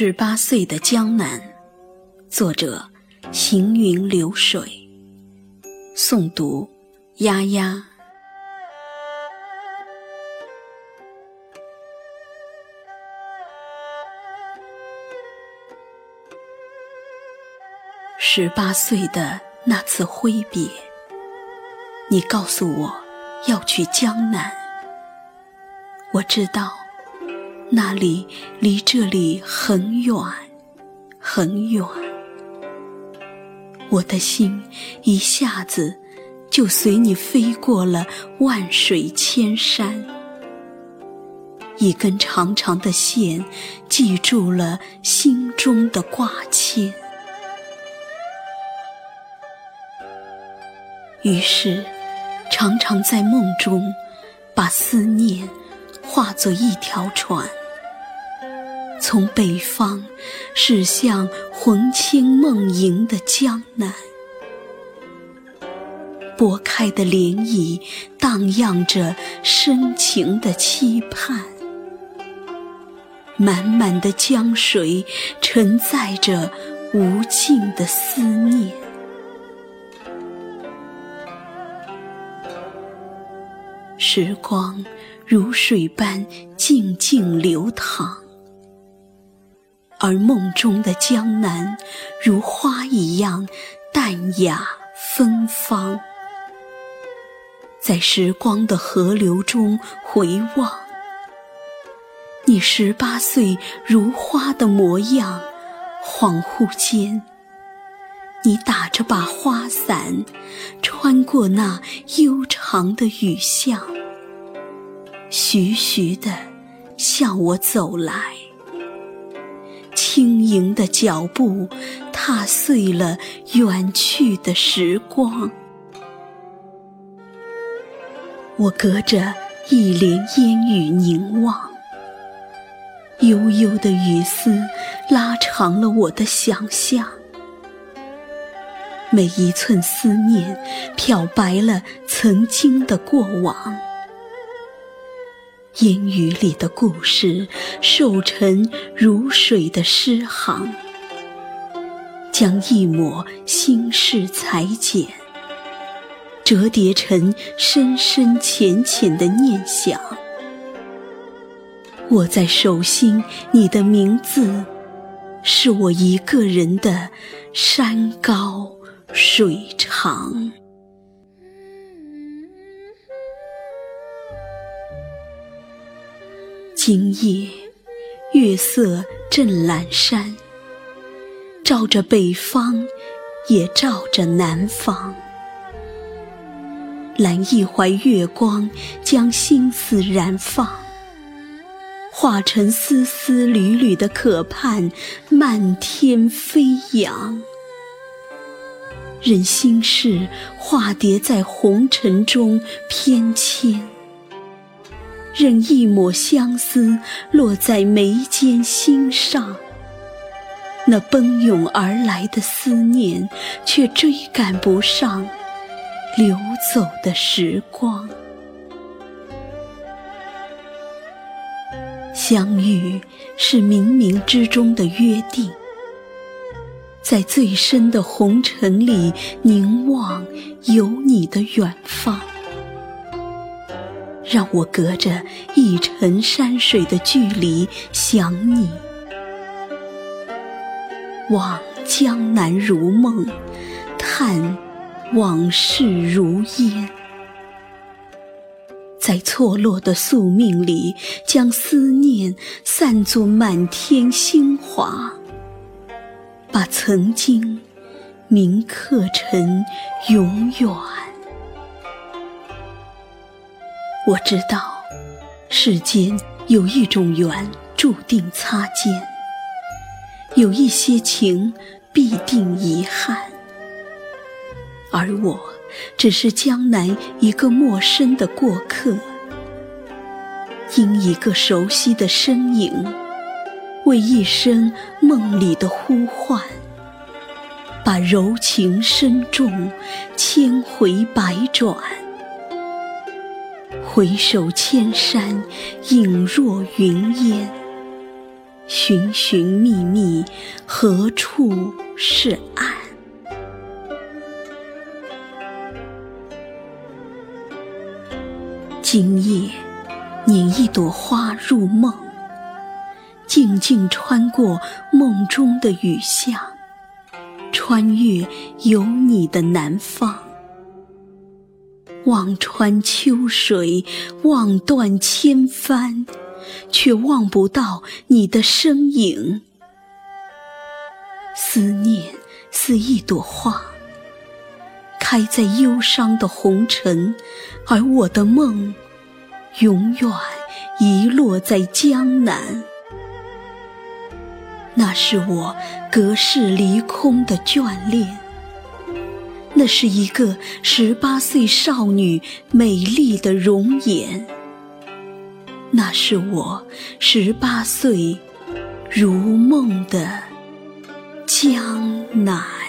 十八岁的江南，作者：行云流水，诵读：丫丫。十八岁的那次挥别，你告诉我要去江南，我知道。那里离这里很远，很远。我的心一下子就随你飞过了万水千山。一根长长的线系住了心中的挂牵，于是常常在梦中把思念化作一条船。从北方驶向魂牵梦萦的江南，拨开的涟漪荡漾着深情的期盼，满满的江水承载着无尽的思念。时光如水般静静流淌。而梦中的江南，如花一样淡雅芬芳。在时光的河流中回望，你十八岁如花的模样，恍惚间，你打着把花伞，穿过那悠长的雨巷，徐徐地向我走来。轻盈的脚步，踏碎了远去的时光。我隔着一帘烟雨凝望，悠悠的雨丝拉长了我的想象，每一寸思念漂白了曾经的过往。烟雨里的故事，瘦沉如水的诗行，将一抹心事裁剪，折叠成深深浅浅的念想。握在手心，你的名字，是我一个人的山高水长。今夜，月色正阑珊，照着北方，也照着南方。揽一怀月光，将心思燃放，化成丝丝缕缕的渴盼，漫天飞扬。任心事化蝶在红尘中翩跹。任一抹相思落在眉间心上，那奔涌而来的思念，却追赶不上流走的时光。相遇是冥冥之中的约定，在最深的红尘里凝望有你的远方。让我隔着一程山水的距离想你，望江南如梦，叹往事如烟。在错落的宿命里，将思念散作满天星华，把曾经铭刻成永远。我知道，世间有一种缘注定擦肩，有一些情必定遗憾，而我只是江南一个陌生的过客，因一个熟悉的身影，为一声梦里的呼唤，把柔情深重千回百转。回首千山，影若云烟。寻寻觅觅，何处是岸？今夜，拈一朵花入梦，静静穿过梦中的雨巷，穿越有你的南方。望穿秋水，望断千帆，却望不到你的身影。思念似一朵花，开在忧伤的红尘，而我的梦，永远遗落在江南。那是我隔世离空的眷恋。那是一个十八岁少女美丽的容颜，那是我十八岁如梦的江南。